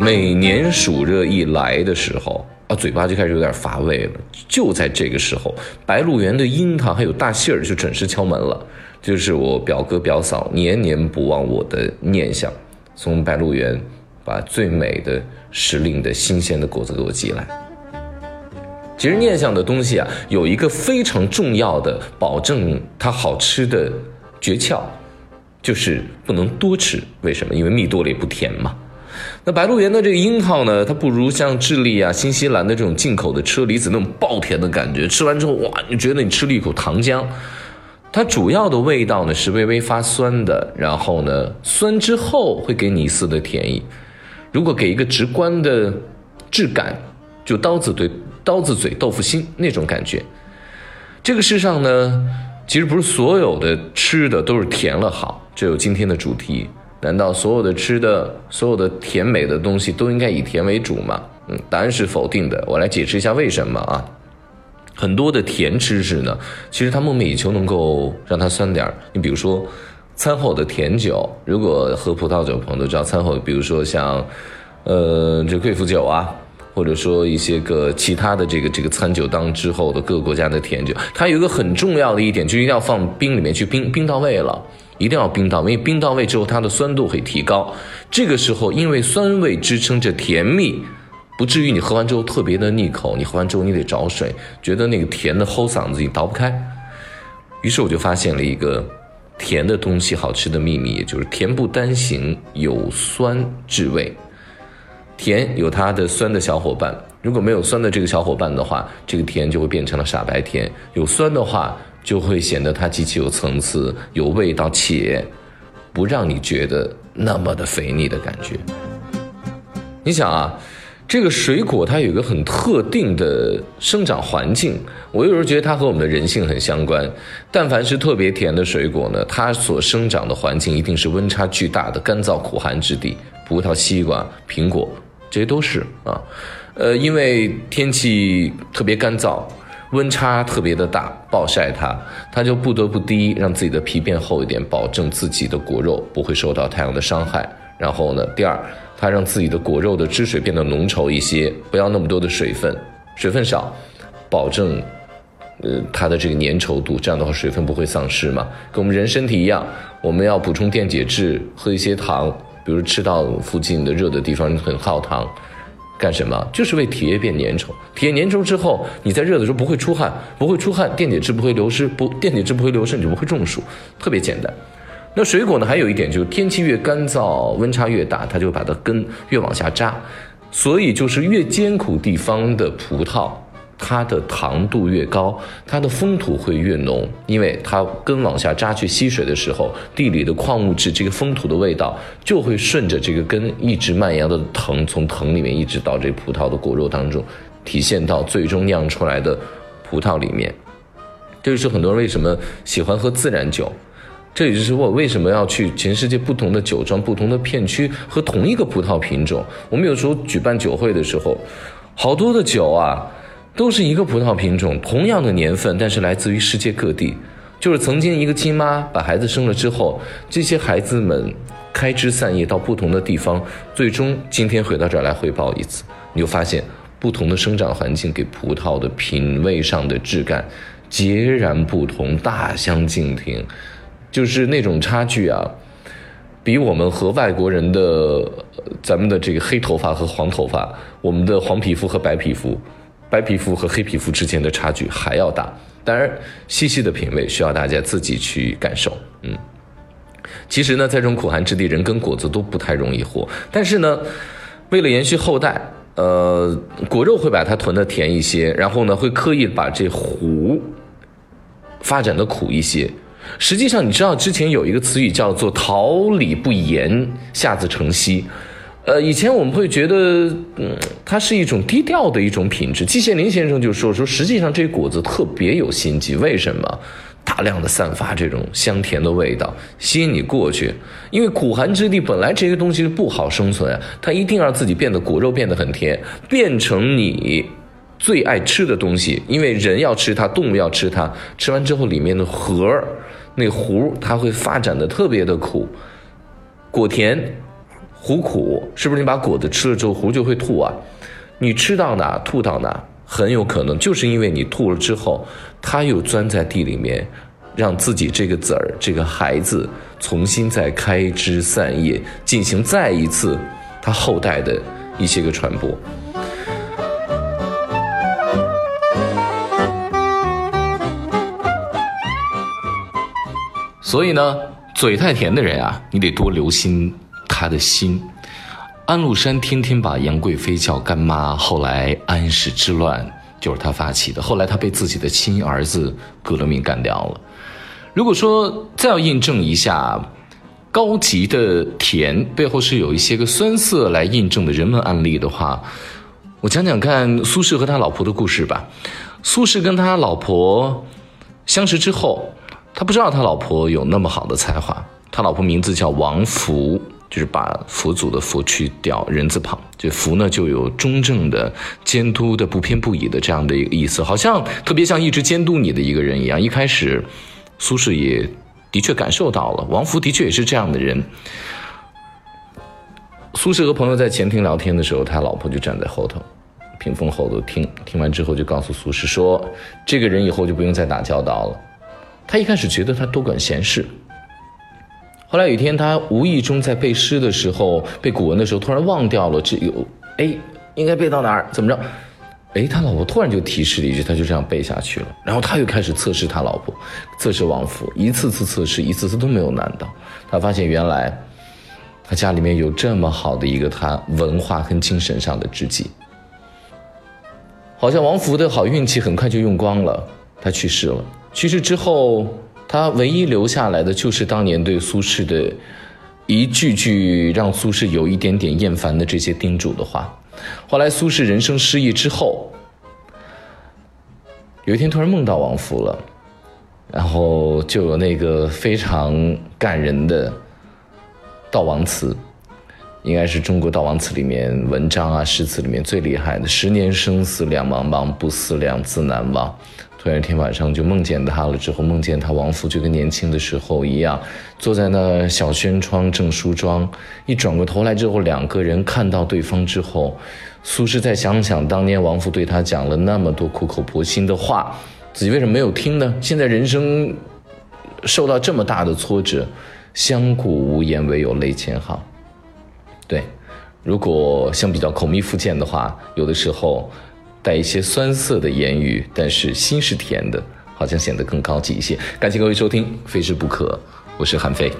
每年暑热一来的时候啊，嘴巴就开始有点乏味了。就在这个时候，白鹿原的樱桃还有大杏儿就准时敲门了。就是我表哥表嫂年年不忘我的念想，从白鹿原把最美的时令的新鲜的果子给我寄来。其实念想的东西啊，有一个非常重要的保证它好吃的诀窍，就是不能多吃。为什么？因为蜜多了也不甜嘛。那白鹿原的这个樱桃呢，它不如像智利啊、新西兰的这种进口的车厘子那种爆甜的感觉。吃完之后，哇，你觉得你吃了一口糖浆。它主要的味道呢是微微发酸的，然后呢，酸之后会给你一丝的甜意。如果给一个直观的质感，就刀子对。刀子嘴豆腐心那种感觉，这个世上呢，其实不是所有的吃的都是甜了好。这有今天的主题，难道所有的吃的、所有的甜美的东西都应该以甜为主吗？嗯，答案是否定的。我来解释一下为什么啊。很多的甜知识呢，其实它梦寐以求能够让它酸点儿。你比如说，餐后的甜酒，如果喝葡萄酒的朋友都知道，餐后比如说像，呃，这贵腐酒啊。或者说一些个其他的这个这个餐酒当之后的各个国家的甜酒，它有一个很重要的一点，就一定要放冰里面去冰，冰到位了，一定要冰到位，因为冰到位之后它的酸度会提高。这个时候因为酸味支撑着甜蜜，不至于你喝完之后特别的腻口，你喝完之后你得找水，觉得那个甜的齁嗓子，你倒不开。于是我就发现了一个甜的东西好吃的秘密，也就是甜不单行，有酸制味。甜有它的酸的小伙伴，如果没有酸的这个小伙伴的话，这个甜就会变成了傻白甜。有酸的话，就会显得它极其有层次、有味道，且不让你觉得那么的肥腻的感觉。你想啊，这个水果它有一个很特定的生长环境，我有时候觉得它和我们的人性很相关。但凡是特别甜的水果呢，它所生长的环境一定是温差巨大的干燥苦寒之地，葡萄、西瓜、苹果。这些都是啊，呃，因为天气特别干燥，温差特别的大，暴晒它，它就不得不第一让自己的皮变厚一点，保证自己的果肉不会受到太阳的伤害。然后呢，第二，它让自己的果肉的汁水变得浓稠一些，不要那么多的水分，水分少，保证呃它的这个粘稠度，这样的话水分不会丧失嘛。跟我们人身体一样，我们要补充电解质，喝一些糖。比如吃到附近的热的地方很耗糖，干什么？就是为体液变粘稠。体液粘稠之后，你在热的时候不会出汗，不会出汗，电解质不会流失，不电解质不会流失，你就不会中暑，特别简单。那水果呢？还有一点就是天气越干燥，温差越大，它就把它根越往下扎，所以就是越艰苦地方的葡萄。它的糖度越高，它的风土会越浓，因为它根往下扎去吸水的时候，地里的矿物质，这个风土的味道就会顺着这个根一直蔓延到藤，从藤里面一直到这葡萄的果肉当中，体现到最终酿出来的葡萄里面。这就是很多人为什么喜欢喝自然酒，这也就是我为什么要去全世界不同的酒庄、不同的片区喝同一个葡萄品种。我们有时候举办酒会的时候，好多的酒啊。都是一个葡萄品种，同样的年份，但是来自于世界各地。就是曾经一个亲妈把孩子生了之后，这些孩子们开枝散叶到不同的地方，最终今天回到这儿来汇报一次，你就发现不同的生长环境给葡萄的品味上的质感截然不同，大相径庭。就是那种差距啊，比我们和外国人的咱们的这个黑头发和黄头发，我们的黄皮肤和白皮肤。白皮肤和黑皮肤之间的差距还要大，当然，细细的品味需要大家自己去感受。嗯，其实呢，在这种苦寒之地，人跟果子都不太容易活。但是呢，为了延续后代，呃，果肉会把它囤的甜一些，然后呢，会刻意把这核发展的苦一些。实际上，你知道之前有一个词语叫做“桃李不言，下自成蹊”。呃，以前我们会觉得，嗯，它是一种低调的一种品质。季羡林先生就说说，实际上这果子特别有心机，为什么？大量的散发这种香甜的味道，吸引你过去。因为苦寒之地本来这些东西是不好生存啊，它一定让自己变得果肉变得很甜，变成你最爱吃的东西。因为人要吃它，动物要吃它，吃完之后里面的核儿，那核它会发展的特别的苦，果甜。糊苦，是不是你把果子吃了之后糊就会吐啊？你吃到哪吐到哪，很有可能就是因为你吐了之后，它又钻在地里面，让自己这个籽儿这个孩子重新再开枝散叶，进行再一次它后代的一些个传播。所以呢，嘴太甜的人啊，你得多留心他的心。安禄山天天把杨贵妃叫干妈，后来安史之乱就是他发起的，后来他被自己的亲儿子革了命干掉了。如果说再要印证一下高级的甜背后是有一些个酸涩来印证的人文案例的话，我讲讲看苏轼和他老婆的故事吧。苏轼跟他老婆相识之后。他不知道他老婆有那么好的才华。他老婆名字叫王福，就是把佛祖的佛去掉人字旁，这福呢就有中正的、监督的、不偏不倚的这样的一个意思，好像特别像一直监督你的一个人一样。一开始，苏轼也的确感受到了，王福的确也是这样的人。苏轼和朋友在前厅聊天的时候，他老婆就站在后头，屏风后头听。听完之后，就告诉苏轼说：“这个人以后就不用再打交道了。”他一开始觉得他多管闲事，后来有一天他无意中在背诗的时候背古文的时候，突然忘掉了这有哎应该背到哪儿怎么着？哎，他老婆突然就提示了一句，他就这样背下去了。然后他又开始测试他老婆，测试王府，一次次测试，一次次都没有难到。他发现原来他家里面有这么好的一个他文化跟精神上的知己。好像王福的好运气很快就用光了，他去世了。去世之后，他唯一留下来的就是当年对苏轼的一句句让苏轼有一点点厌烦的这些叮嘱的话。后来苏轼人生失意之后，有一天突然梦到王弗了，然后就有那个非常感人的悼亡词，应该是中国悼亡词里面文章啊诗词里面最厉害的。十年生死两茫茫，不思量，自难忘。突然一天晚上就梦见他了，之后梦见他王福就跟年轻的时候一样，坐在那小轩窗正梳妆，一转过头来之后，两个人看到对方之后，苏轼再想想当年王福对他讲了那么多苦口婆心的话，自己为什么没有听呢？现在人生受到这么大的挫折，相顾无言，唯有泪千行。对，如果相比较口蜜腹剑的话，有的时候。带一些酸涩的言语，但是心是甜的，好像显得更高级一些。感谢各位收听《非吃不可》，我是韩非。